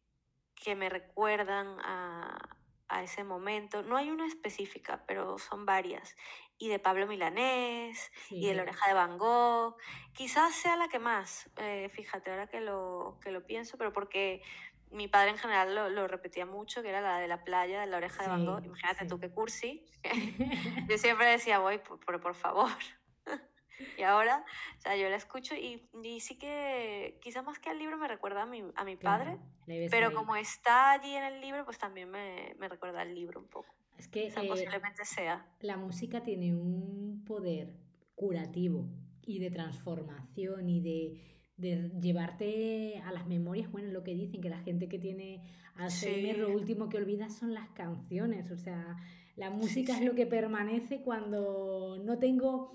que me recuerdan a, a ese momento. No hay una específica, pero son varias. Y de Pablo Milanés, Sí, y de La pero- Oreja de Van Gogh. Quizás sea la que más, eh, fíjate, ahora que lo, que lo pienso, pero porque mi padre en general lo, lo repetía mucho, que era la de la playa, de La Oreja de Van Gogh. Imagínate sí. tú qué cursi. Yo siempre decía, voy, por, por, por favor. y ahora, o sea, yo la escucho y, y sí que quizás más que al libro me recuerda a mi, a mi padre, Claro, pero ahí. como está allí en el libro, pues también me, me recuerda al libro un poco. Es que O sea, eh, posiblemente sea. la música tiene un poder curativo y de transformación y de, de llevarte a las memorias. Bueno, lo que dicen, que la gente que tiene Alzheimer Sí. lo último que olvida son las canciones. O sea, la música es sí. lo que permanece cuando no tengo,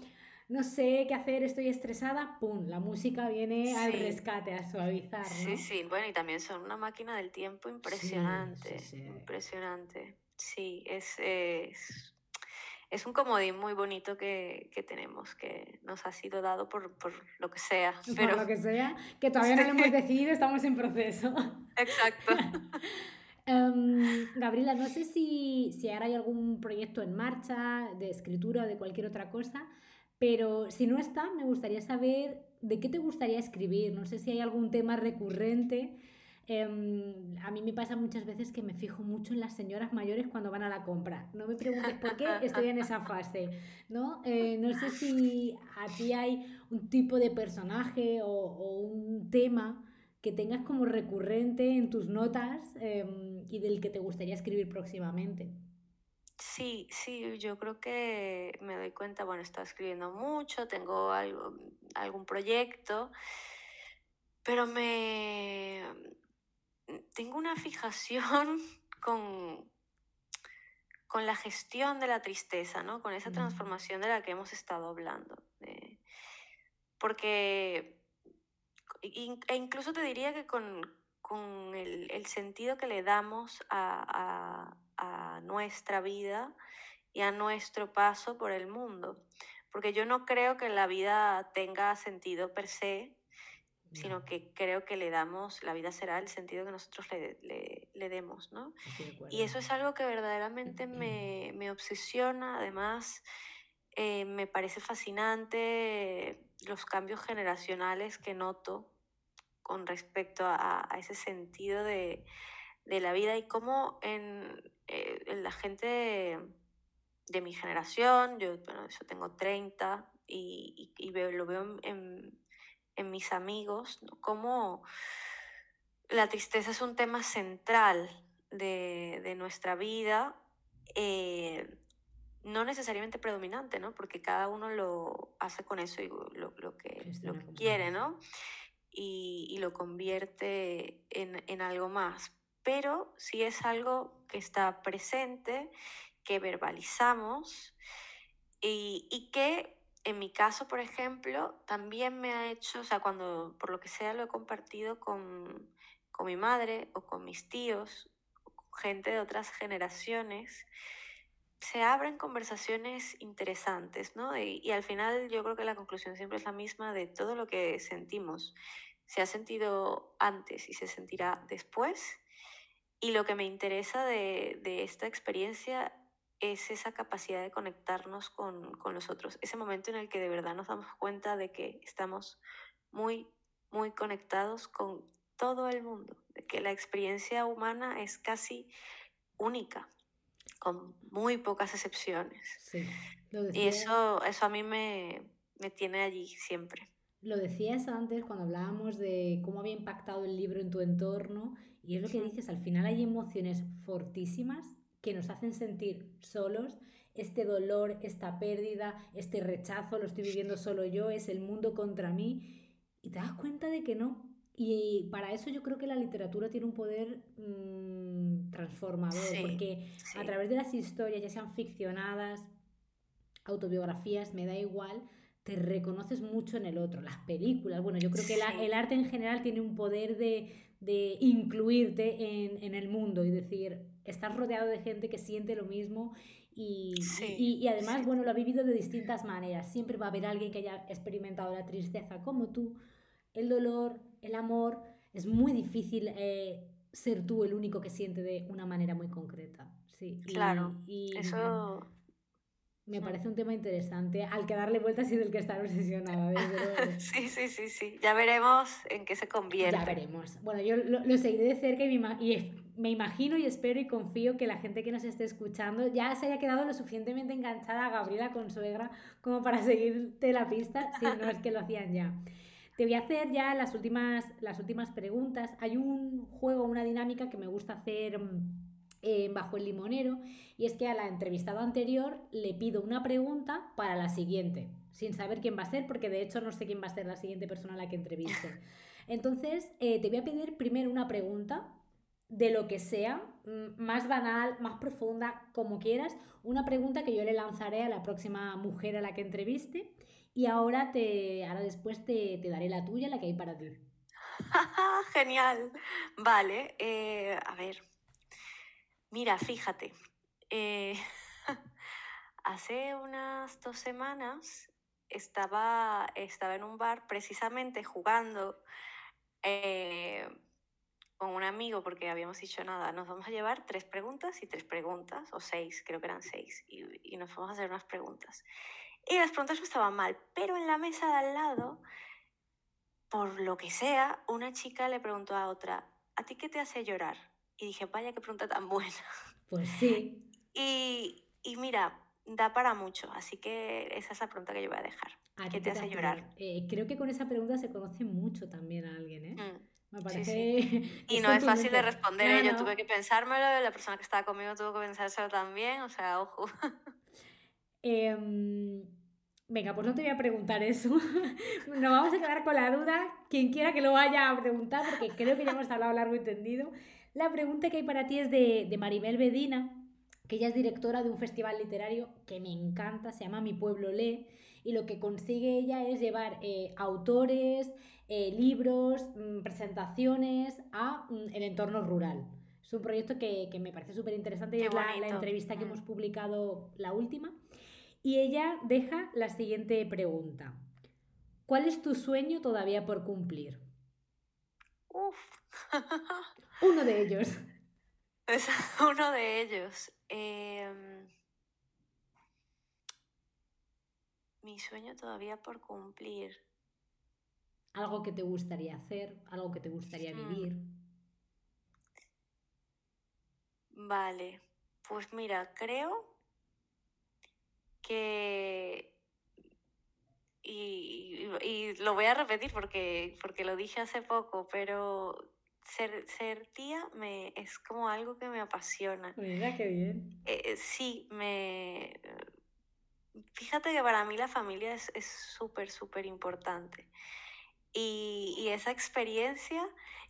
no sé qué hacer, estoy estresada, ¡pum! La música viene al rescate, a suavizar, ¿no? Sí, sí, bueno, y también son una máquina del tiempo impresionante, sí. impresionante. Sí, es, es, es un comodín muy bonito que, que tenemos, que nos ha sido dado por, por lo que sea, Por pero lo que sea, que todavía no lo hemos decidido, estamos en proceso. exacto. Em, Gabriela, no sé si, si ahora hay algún proyecto en marcha de escritura o de cualquier otra cosa, pero si no está, me gustaría saber de qué te gustaría escribir. No sé si hay algún tema recurrente. Em, a mí me pasa muchas veces que me fijo mucho en las señoras mayores cuando van a la compra. No me preguntes por qué, estoy en esa fase, ¿no? Eh, no sé si a ti hay un tipo de personaje o, un tema que tengas como recurrente en tus notas em, y del que te gustaría escribir próximamente. Sí, sí, yo creo que me doy cuenta, bueno, estoy escribiendo mucho, tengo algo, algún proyecto, pero me tengo una fijación con, con la gestión de la tristeza, ¿no? Con esa Mm. transformación de la que hemos estado hablando. porque, e incluso te diría que con, con el, el sentido que le damos a, a- a nuestra vida y a nuestro paso por el mundo. Porque yo no creo que la vida tenga sentido per se, sino No, que creo que le damos, la vida será el sentido que nosotros le, le- le demos, ¿no? Y eso es algo que verdaderamente me, me obsesiona, además eh, me parece fascinante los cambios generacionales que noto con respecto a, a ese sentido de, de la vida y cómo en, eh, en la gente de, de mi generación, yo, bueno, yo tengo 30 y, y- y veo- lo veo en, en- en mis amigos, ¿no? cómo la tristeza es un tema central de, de nuestra vida, eh, no necesariamente predominante, ¿no? Porque cada uno lo hace con eso y lo, lo que, lo que quiere. ¿no? Y, y lo convierte en, en algo más. Pero sí es algo que está presente, que verbalizamos y, y que en mi caso, por ejemplo, también me ha hecho, o sea, cuando por lo que sea lo he compartido con, con mi madre o con mis tíos, gente de otras generaciones, se abren conversaciones interesantes, ¿no? Y, al final yo creo que la conclusión siempre es la misma de todo lo que sentimos. Se ha sentido antes y se sentirá después. Y lo que me interesa de, de esta experiencia es esa capacidad de conectarnos con, con los otros, ese momento en el que de verdad nos damos cuenta de que estamos muy, muy conectados con todo el mundo, de que la experiencia humana es casi única con muy pocas excepciones. Sí, lo decía, y eso, eso a mí me, me tiene allí siempre. Lo decías antes cuando hablábamos de cómo había impactado el libro en tu entorno y es lo que dices, al final hay emociones fortísimas que nos hacen sentir solos, este dolor, esta pérdida, este rechazo, lo estoy viviendo solo yo, es el mundo contra mí y te das cuenta de que no, y para eso yo creo que la literatura tiene un poder mmm, transformador, Sí, porque a través de las historias, ya sean ficcionadas, autobiografías, me da igual, te reconoces mucho en el otro. Las películas, bueno, yo creo que la- el arte en general tiene un poder de, de incluirte en, en el mundo y decir, estás rodeado de gente que siente lo mismo y, sí, y- y además, sí, bueno, lo ha vivido de distintas maneras. Siempre va a haber alguien que haya experimentado la tristeza como tú el dolor, el amor, es muy difícil eh, ser tú el único que siente de una manera muy concreta. Sí, claro. y, y Eso, me parece un tema interesante al que darle vueltas y del que estar obsesionada, sí, sí, sí, sí. Ya veremos en qué se Ya convierte. veremos. Bueno, yo lo, lo seguiré de cerca y, ima- y me imagino y espero y confío que la gente que nos esté escuchando ya se haya quedado lo suficientemente enganchada a Gabriela Consuegra como para seguirte la pista, si no es que lo hacían ya. Te voy a hacer ya las últimas, las últimas preguntas. Hay un juego, una dinámica que me gusta hacer mm, eh, bajo el limonero y es que a la entrevistada anterior le pido una pregunta para la siguiente, sin saber quién va a ser, porque de hecho no sé quién va a ser la siguiente persona a la que entreviste. Entonces, eh, te voy a pedir primero una pregunta de lo que sea, más banal, más profunda, como quieras, una pregunta que yo le lanzaré a la próxima mujer a la que entreviste y ahora, te, ahora después te, te daré la tuya, la que hay para ti. Genial. Vale, eh, a ver. Mira, fíjate. eh, hace unas dos semanas estaba, estaba en un bar precisamente jugando eh, con un amigo porque habíamos dicho nada, nos vamos a llevar tres preguntas y tres preguntas, o seis, creo que eran seis, y, y nos vamos a hacer unas preguntas. Y las preguntas no estaban mal, pero en la mesa de al lado, por lo que sea, una chica le preguntó a otra, ¿a ti qué te hace llorar? Y dije, vaya, qué pregunta tan buena. Pues sí, Y, y mira, da para mucho, así que esa es la pregunta que yo voy a dejar. ¿a ¿Qué te hace llorar? Eh, creo que con esa pregunta se conoce mucho también a alguien, ¿eh? Mm, Me sí, parece sí. que Y no es fácil de responder, No, ¿eh? Yo no. tuve que pensármelo, la persona que estaba conmigo tuvo que pensárselo también, o sea, ojo. Em, venga, pues no te voy a preguntar eso. Nos vamos a quedar con la duda. Quien quiera que lo vaya a preguntar, porque creo que ya hemos hablado largo y tendido. La pregunta que hay para ti es de, de Maribel Bedina, que ella es directora de un festival literario que me encanta, se llama Mi Pueblo Lee, y lo que consigue ella es llevar eh, autores, eh, libros, mm, presentaciones a mm, el entorno rural. Es un proyecto que, que me parece súper interesante y es la, la entrevista que Mm. hemos publicado, la última. Y ella deja la siguiente pregunta. ¿Cuál es tu sueño todavía por cumplir? Uf. Uno de ellos. Es uno de ellos. Em, mi sueño todavía por cumplir. Algo que te gustaría hacer, algo que te gustaría Hmm, vivir. Vale, pues mira, creo que... Y, y- y lo voy a repetir porque, porque lo dije hace poco, pero ser, ser tía me, es como algo que me apasiona. Mira qué bien. Eh, sí, me... Fíjate que para mí la familia es es súper, súper importante. Y, y esa experiencia,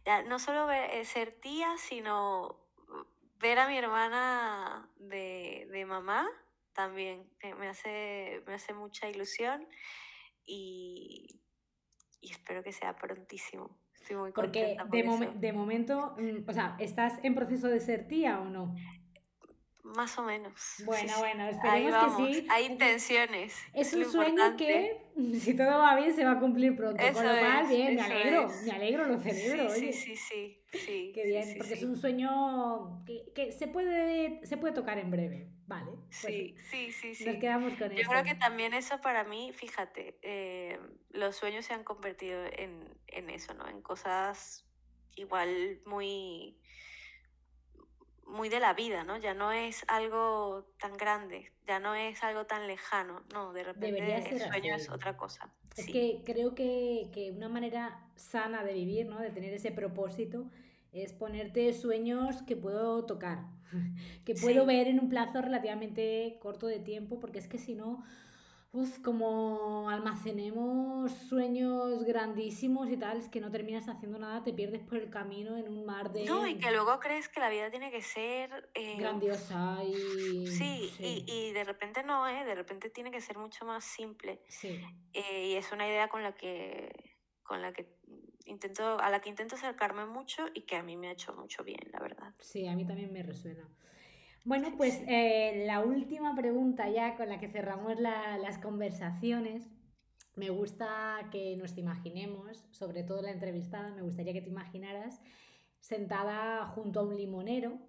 ya no solo ve- eh, ser tía, sino ver a mi hermana de, de mamá también, que me hace, me hace mucha ilusión y, y espero que sea prontísimo. Estoy muy Porque contenta por de, momen- de momento, mm, o sea, ¿estás en proceso de ser tía o no? Más o menos. sí, Bueno, sí. bueno, esperemos vamos. que sí. Hay Es- intenciones. Es un sueño importante. que, si todo va bien, se va a cumplir pronto. Eso Con lo cual, es, bien, me alegro, es. me alegro, lo celebro, Sí, oye. sí, sí, sí, sí. Qué sí, bien, sí, porque es sí. un sueño que, que se, puede, se puede tocar en breve, ¿vale? Pues Sí, sí, sí, Nos sí. quedamos con Yo eso. creo que también eso para mí, fíjate, eh, los sueños se han convertido en, en eso, ¿no? En cosas igual muy, muy de la vida, ¿no? Ya no es algo tan grande, ya no es algo tan lejano, no, de Debería repente el sueño así. es otra cosa. Es Sí, que creo que, que una manera sana de vivir, ¿no? De tener ese propósito, es ponerte sueños que puedo tocar, que puedo Sí. ver en un plazo relativamente corto de tiempo, porque es que si no, uf, como almacenemos sueños grandísimos y tal, es que no terminas haciendo nada, te pierdes por el camino en un mar de No, y que luego crees que la vida tiene que ser eh, grandiosa y... Sí, sí, Y, y de repente no, ¿eh? De repente tiene que ser mucho más simple. sí. Eh, y es una idea con la que, con la que intento, a la que intento acercarme mucho y que a mí me ha hecho mucho bien, la verdad. Sí, a mí también me resuena. Bueno, pues eh, la última pregunta ya con la que cerramos la- las conversaciones. Me gusta que nos imaginemos, sobre todo la entrevistada, me gustaría que te imaginaras sentada junto a un limonero,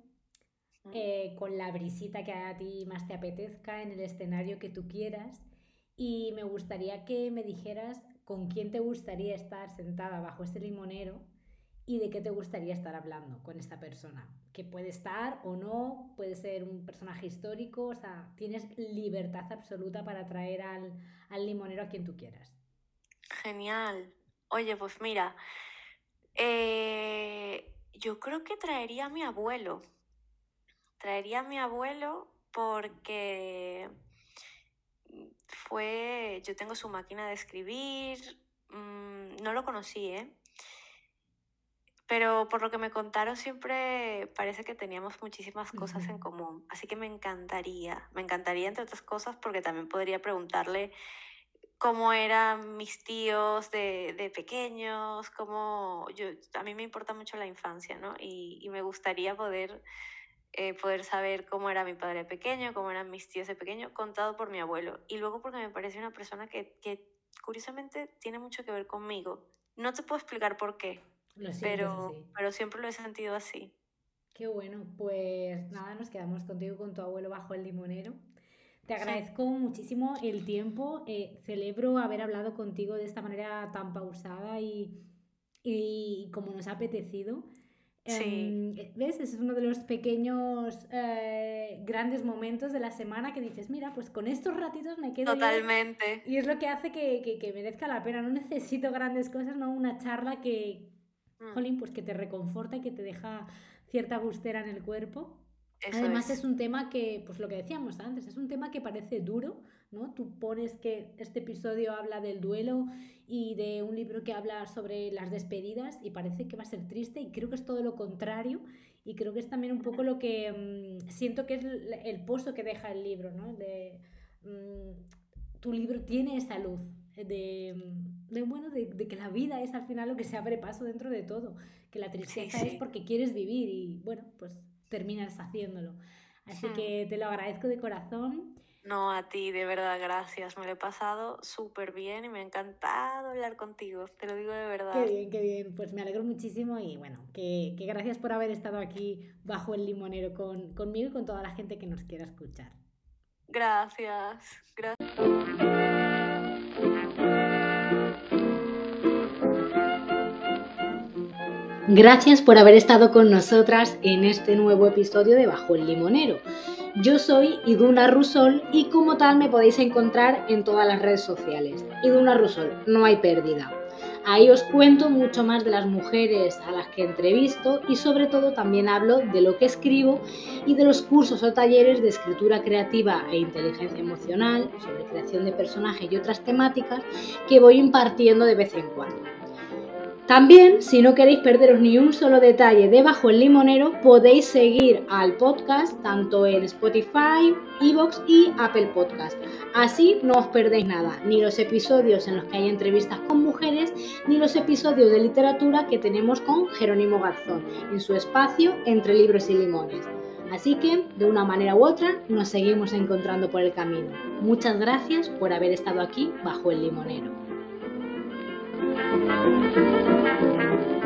Mm. eh, con la brisita que a ti más te apetezca, en el escenario que tú quieras. Y me gustaría que me dijeras con quién te gustaría estar sentada bajo ese limonero y de qué te gustaría estar hablando con esta persona. Que puede estar o no, puede ser un personaje histórico, o sea, tienes libertad absoluta para traer al, al limonero a quien tú quieras. Genial. Oye, pues mira, eh, yo creo que traería a mi abuelo. Traería a mi abuelo porque fue, yo tengo su máquina de escribir, mm, no lo conocí, ¿eh? Pero por lo que me contaron siempre parece que teníamos muchísimas cosas en común. Así que me encantaría, me encantaría entre otras cosas porque también podría preguntarle cómo eran mis tíos de, de pequeños, cómo yo, a mí me importa mucho la infancia, ¿no? Y, y me gustaría poder, eh, poder saber cómo era mi padre de pequeño, cómo eran mis tíos de pequeño, contado por mi abuelo. Y luego porque me parece una persona que, que curiosamente tiene mucho que ver conmigo. No te puedo explicar por qué, Lo pero, así. pero siempre lo he sentido así. Qué bueno, pues nada, nos quedamos contigo con tu abuelo bajo el limonero. Te agradezco muchísimo el tiempo, eh, celebro haber hablado contigo de esta manera tan pausada y, y como nos ha apetecido. Sí. Em, ¿Ves? Ese es uno de los pequeños eh, grandes momentos de la semana que dices, mira, pues con estos ratitos me quedo yo Totalmente. y es lo que hace que, que- que merezca la pena. No necesito grandes cosas, no una charla que, Mm, jolín, pues que te reconforta y que te deja cierta gustera en el cuerpo. Eso Además es. es un tema que, pues lo que decíamos antes, es un tema que parece duro, ¿no? Tú pones que este episodio habla del duelo y de un libro que habla sobre las despedidas y parece que va a ser triste y creo que es todo lo contrario y creo que es también un poco lo que mm, siento que es el, el pozo que deja el libro, ¿no? De, mm, tu libro tiene esa luz de, de, bueno, de, de que la vida es al final lo que se abre paso dentro de todo, que la tristeza es sí. porque quieres vivir y bueno, pues terminas haciéndolo. Así Hmm. que te lo agradezco de corazón. No, a ti, de verdad, gracias. Me lo he pasado súper bien y me ha encantado hablar contigo. Te lo digo de Qué verdad. bien, qué bien. Pues me alegro muchísimo y bueno, que, que gracias por haber estado aquí bajo el limonero con, conmigo y con toda la gente que nos quiera escuchar. Gracias. Gracias. Gracias por haber estado con nosotras en este nuevo episodio de Bajo el Limonero. Yo soy Iduna Rusol y como tal me podéis encontrar en todas las redes sociales. Iduna Rusol, no hay pérdida. Ahí os cuento mucho más de las mujeres a las que entrevisto y sobre todo también hablo de lo que escribo y de los cursos o talleres de escritura creativa e inteligencia emocional, sobre creación de personajes y otras temáticas que voy impartiendo de vez en cuando. También, si no queréis perderos ni un solo detalle de Bajo el Limonero, podéis seguir al podcast tanto en Spotify, Evox y Apple Podcast. Así no os perdéis nada, ni los episodios en los que hay entrevistas con mujeres, ni los episodios de literatura que tenemos con Jerónimo Garzón en su espacio Entre Libros y Limones. Así que, de una manera u otra, nos seguimos encontrando por el camino. Muchas gracias por haber estado aquí bajo el limonero. Thank you.